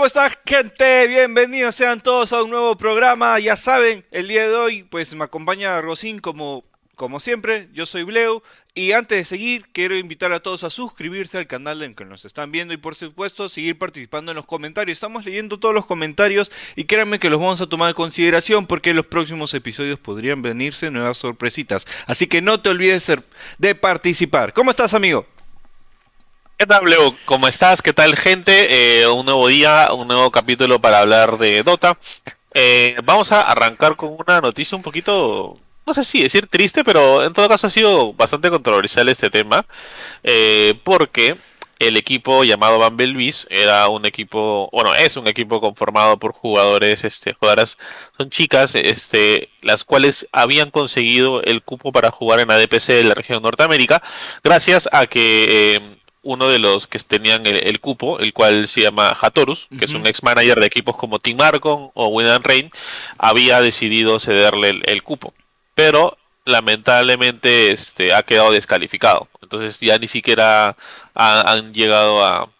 ¿Cómo estás, gente? Bienvenidos sean todos a un nuevo programa. Ya saben, el día de hoy, pues me acompaña Rosín como, como siempre. Yo soy Bleu. Y antes de seguir, quiero invitar a todos a suscribirse al canal en que nos están viendo y por supuesto seguir participando en los comentarios. Estamos leyendo todos los comentarios y créanme que los vamos a tomar en consideración porque en los próximos episodios podrían venirse nuevas sorpresitas. Así que no te olvides de participar. ¿Cómo estás, amigo? ¿Qué tal, Leo? ¿Cómo estás? ¿Qué tal, gente? Eh, un nuevo día, un nuevo capítulo para hablar de Dota. Eh, vamos a arrancar con una noticia un poquito, no sé si decir triste, pero en todo caso ha sido bastante controversial este tema, eh, porque el equipo llamado Bees era un equipo, bueno, es un equipo conformado por jugadores, este, jugadoras, son chicas, este, las cuales habían conseguido el cupo para jugar en la DPC de la región Norteamérica, gracias a que uno de los que tenían el, cupo, el cual se llama Hatorus, que es un ex manager de equipos como Team Arcon o Win Rain, había decidido cederle el, cupo. Pero lamentablemente este ha quedado descalificado. Entonces ya ni siquiera han llegado a,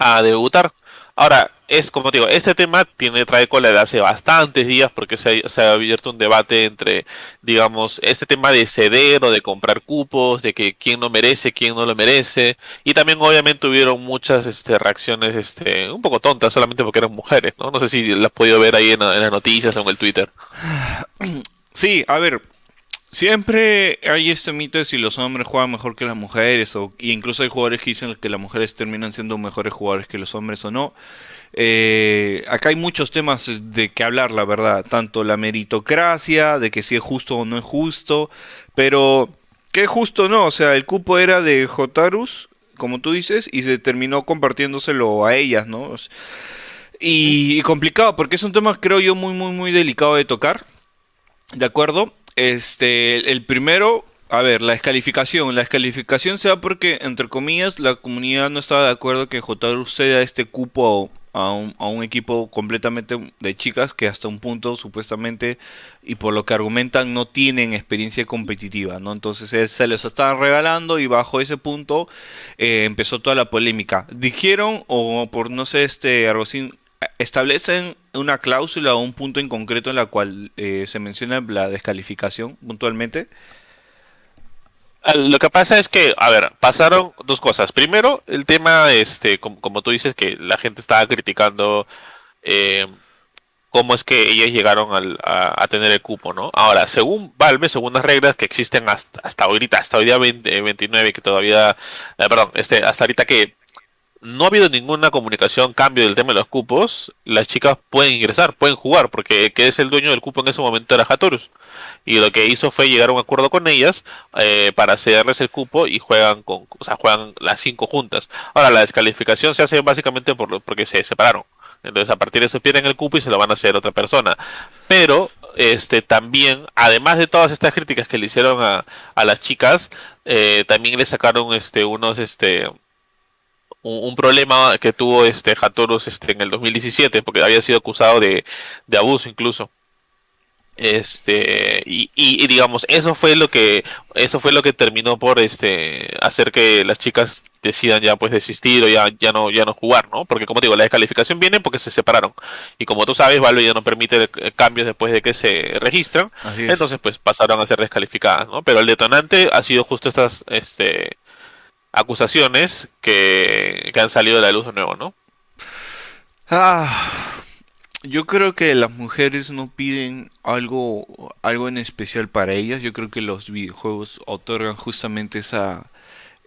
a debutar. Ahora, es como digo, este tema tiene trae cola de hace bastantes días porque se ha, abierto un debate entre, digamos, este tema de ceder o de comprar cupos, de que quién no merece, quién no lo merece, y también obviamente hubieron muchas este, reacciones este, un poco tontas solamente porque eran mujeres, ¿no? No sé si las has podido ver ahí en, las noticias o en el Twitter. Sí, a ver, Siempre hay este mito de si los hombres juegan mejor que las mujeres, o incluso hay jugadores que dicen que las mujeres terminan siendo mejores jugadores que los hombres o no. Eh, acá hay muchos temas de que hablar, la verdad. Tanto la meritocracia, de que si es justo o no es justo. Pero, ¿qué es justo no? O sea, el cupo era de Jotarus, como tú dices, y se terminó compartiéndoselo a ellas, ¿no? Y, y complicado, porque es un tema, creo yo, muy, muy, muy delicado de tocar. ¿De acuerdo? Este, el primero, a ver, la descalificación. La descalificación se da porque, entre comillas, la comunidad no estaba de acuerdo que Jotarus ceda este cupo a un, equipo completamente de chicas que hasta un punto supuestamente y por lo que argumentan no tienen experiencia competitiva, ¿no? Entonces se les estaban regalando y bajo ese punto eh, empezó toda la polémica. Dijeron o por no sé este algo establecen una cláusula o un punto en concreto en la cual eh, se menciona la descalificación puntualmente. Lo que pasa es que, a ver, pasaron dos cosas. Primero, el tema, este, como, tú dices, que la gente estaba criticando eh, cómo es que ellas llegaron a, tener el cupo, ¿no? Ahora, según Valve, según las reglas que existen hasta, hasta ahorita, hasta hoy día 29, que todavía, eh, perdón, este, hasta ahorita que no ha habido ninguna comunicación, cambio del tema de los cupos, las chicas pueden ingresar, pueden jugar, porque que es el dueño del cupo en ese momento era Hatorus. Y lo que hizo fue llegar a un acuerdo con ellas eh, para cederles el cupo y juegan con, o sea, juegan las cinco juntas. Ahora, la descalificación se hace básicamente por, porque se separaron. Entonces, a partir de eso pierden el cupo y se lo van a hacer otra persona. Pero, este, también, además de todas estas críticas que le hicieron a, a las chicas, eh, también le sacaron, este, unos, este, un, problema que tuvo este Hatorus este, en el 2017, porque había sido acusado de, de abuso incluso. Este, y, y, digamos, eso fue lo que, eso fue lo que terminó por este hacer que las chicas decidan ya pues desistir o ya, ya no, ya no jugar, ¿no? Porque como digo, la descalificación viene porque se separaron. Y como tú sabes, Valve ya no permite cambios después de que se registran. Entonces, pues pasaron a ser descalificadas, ¿no? Pero el detonante ha sido justo estas, este, acusaciones que, han salido de la luz de nuevo, ¿no? Ah, yo creo que las mujeres no piden algo, algo en especial para ellas. Yo creo que los videojuegos otorgan justamente esa,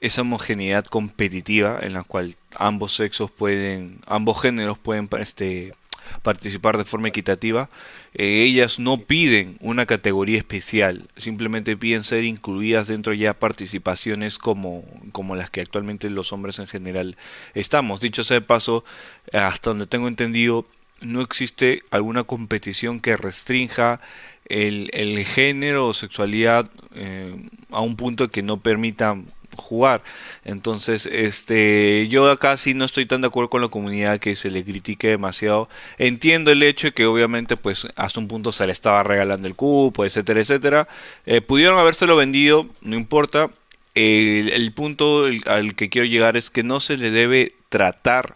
esa homogeneidad competitiva en la cual ambos sexos pueden, ambos géneros pueden este, participar de forma equitativa, eh, ellas no piden una categoría especial, simplemente piden ser incluidas dentro ya participaciones como, como las que actualmente los hombres en general estamos. Dicho sea de paso, hasta donde tengo entendido, no existe alguna competición que restrinja el, el género o sexualidad eh, a un punto que no permita jugar. Entonces, este, yo acá sí no estoy tan de acuerdo con la comunidad que se le critique demasiado. Entiendo el hecho de que obviamente pues hasta un punto se le estaba regalando el cupo, etcétera, etcétera. Eh, pudieron habérselo vendido, no importa. el punto al que quiero llegar es que no se le debe tratar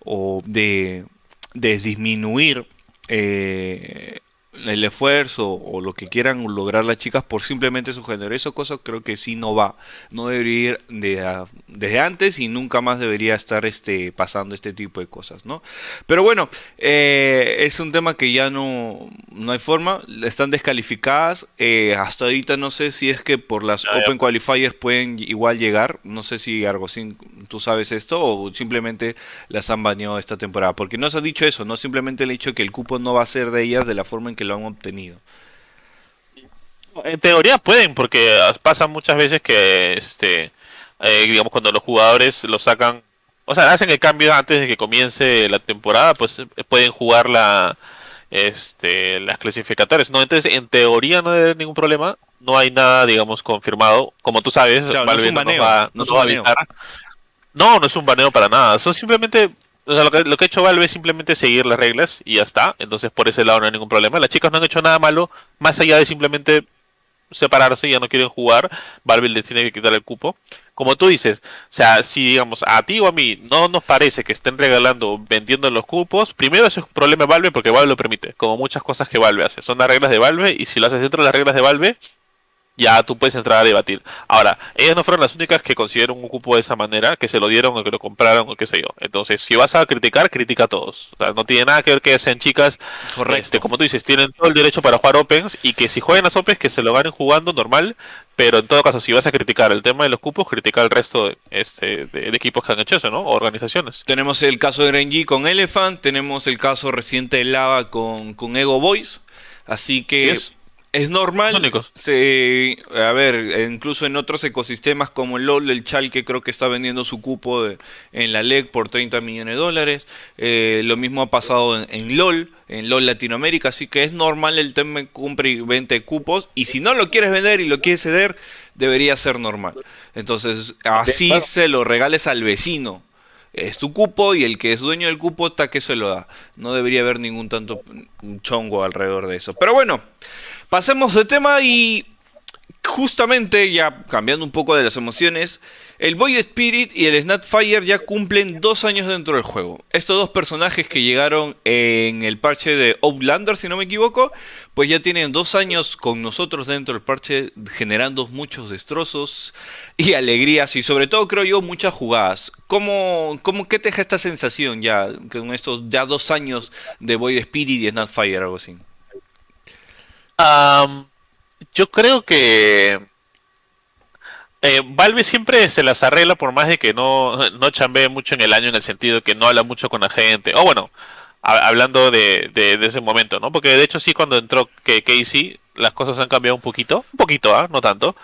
o de de disminuir eh, el esfuerzo o lo que quieran lograr las chicas por simplemente su género. Eso cosa creo que sí no va. No debería ir de, desde antes y nunca más debería estar este, pasando este tipo de cosas, ¿no? Pero bueno, eh, es un tema que ya no, no hay forma. Están descalificadas. Eh, hasta ahorita no sé si es que por las Open Qualifiers pueden igual llegar. No sé si Argocin, tú sabes esto o simplemente las han baneado esta temporada. Porque no se ha dicho eso, no simplemente el hecho que el cupo no va a ser de ellas de la forma en que lo han obtenido. En teoría pueden, porque pasa muchas veces que, este, eh, digamos, cuando los jugadores lo sacan, o sea, hacen el cambio antes de que comience la temporada, pues eh, pueden jugar la, este, las clasificatorias. No, entonces, en teoría no debe haber ningún problema. No hay nada, digamos, confirmado. Como tú sabes, no es un baneo. No, no, no es un baneo para nada. Son simplemente o sea, lo que, lo que ha hecho Valve es simplemente seguir las reglas y ya está. Entonces, por ese lado no hay ningún problema. Las chicas no han hecho nada malo, más allá de simplemente separarse ya no quieren jugar. Valve les tiene que quitar el cupo. Como tú dices, o sea, si digamos a ti o a mí no nos parece que estén regalando, vendiendo los cupos, primero eso es un problema de Valve porque Valve lo permite, como muchas cosas que Valve hace. Son las reglas de Valve y si lo haces dentro de las reglas de Valve, ya tú puedes entrar a debatir. Ahora, ellas no fueron las únicas que consiguieron un cupo de esa manera, que se lo dieron o que lo compraron o qué sé yo. Entonces, si vas a criticar, critica a todos. O sea, no tiene nada que ver que sean chicas. Correcto. Este, como tú dices, tienen todo el derecho para jugar Opens y que si juegan las Opens, que se lo ganen jugando normal. Pero en todo caso, si vas a criticar el tema de los cupos, critica al resto de, este, de, equipos que han hecho eso, ¿no? organizaciones. Tenemos el caso de Renji con Elephant, tenemos el caso reciente de Lava con, con Ego Boys. Así que es normal. Se, a ver, incluso en otros ecosistemas como el LOL, el Chal que creo que está vendiendo su cupo en la LEG por 30 millones de dólares. Eh, lo mismo ha pasado en, LOL, en LOL Latinoamérica. Así que es normal el tema compra y venta cupos. Y si no lo quieres vender y lo quieres ceder, debería ser normal. Entonces, así se lo regales al vecino es tu cupo y el que es dueño del cupo está que se lo da. No debería haber ningún tanto chongo alrededor de eso. Pero bueno, Pasemos de tema y justamente ya cambiando un poco de las emociones, el Void Spirit y el Snapfire ya cumplen dos años dentro del juego. Estos dos personajes que llegaron en el parche de Outlander, si no me equivoco, pues ya tienen dos años con nosotros dentro del parche, generando muchos destrozos y alegrías y sobre todo creo yo muchas jugadas. ¿Cómo, cómo qué te deja esta sensación ya con estos ya dos años de Void Spirit y Snapfire, algo así? Yo creo que eh, Valve siempre se las arregla por más de que no, no chambee mucho en el año en el sentido que no habla mucho con la gente. O bueno, hablando de, ese momento, ¿no? Porque de hecho sí cuando entró que Casey las cosas han cambiado un poquito, un poquito, ¿ah? No tanto.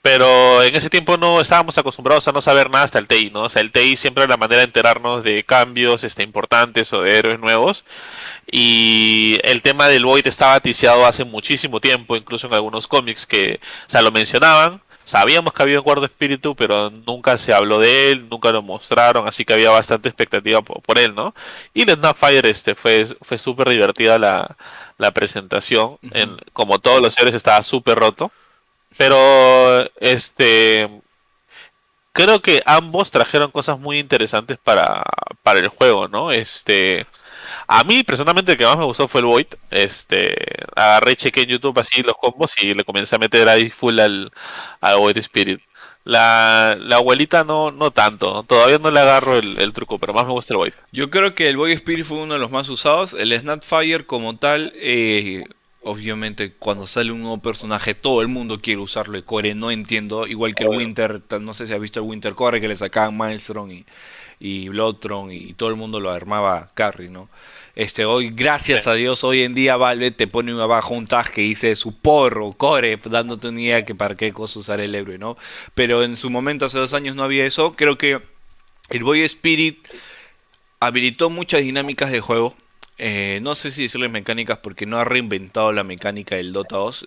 Pero en ese tiempo no estábamos acostumbrados a no saber nada hasta el TI, ¿no? O sea, el TI siempre era la manera de enterarnos de cambios este, importantes o de héroes nuevos. Y el tema del Void estaba ticiado hace muchísimo tiempo, incluso en algunos cómics que, o lo mencionaban. Sabíamos que había un guardo espíritu, pero nunca se habló de él, nunca lo mostraron, así que había bastante expectativa por, él, ¿no? Y The Snapfire este, fue, fue súper divertida la, la presentación. en, como todos los héroes estaba súper roto. Pero, este, creo que ambos trajeron cosas muy interesantes para, para el juego, ¿no? Este, a mí personalmente el que más me gustó fue el Void. Este, agarré, chequé en YouTube así los combos y le comencé a meter ahí full al, al Void Spirit. La, la abuelita no, no tanto, todavía no le agarro el, truco, pero más me gusta el Void. Yo creo que el Void Spirit fue uno de los más usados. El Snapfire como tal, eh, obviamente cuando sale un nuevo personaje todo el mundo quiere usarlo y core no entiendo igual que el Winter no sé si ha visto el Winter Core que le sacaban Maelstrom y, y Bloodtron y todo el mundo lo armaba carry no este hoy gracias a Dios hoy en día Valve te pone abajo un tag que dice su porro core dándote una idea que para qué cosa usar el héroe no pero en su momento hace dos años no había eso. Creo que el Boy Spirit habilitó muchas dinámicas de juego eh, no sé si decirles mecánicas porque no ha reinventado la mecánica del Dota 2,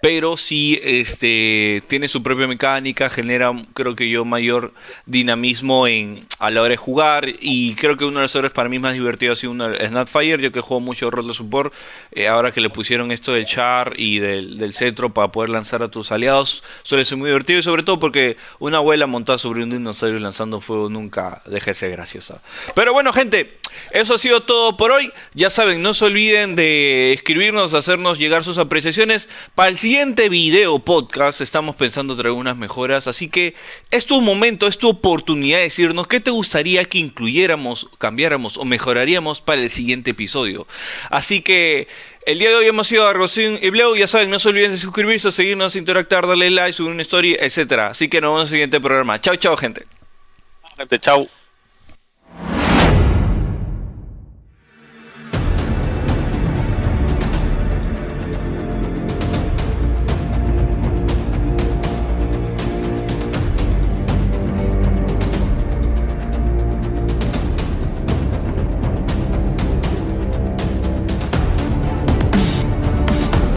pero sí este, tiene su propia mecánica, genera creo que yo mayor dinamismo en, a la hora de jugar y creo que uno de los héroes para mí más divertido ha sido uno, Snapfire, yo que juego mucho rol de support, eh, ahora que le pusieron esto del char y del, del, cetro para poder lanzar a tus aliados, suele ser muy divertido y sobre todo porque una abuela montada sobre un dinosaurio lanzando fuego nunca deja de ser graciosa. Pero bueno gente, Eso ha sido todo por hoy. Ya saben, no se olviden de escribirnos, hacernos llegar sus apreciaciones. Para el siguiente video podcast estamos pensando traer unas mejoras. Así que es tu momento, es tu oportunidad de decirnos qué te gustaría que incluyéramos, cambiáramos o mejoraríamos para el siguiente episodio. Así que el día de hoy hemos sido a y Bleu. Ya saben, no se olviden de suscribirse, seguirnos, interactuar, darle like, subir una story, etcétera. Así que nos vemos en el siguiente programa. Chao, chao, gente. Gente, chao.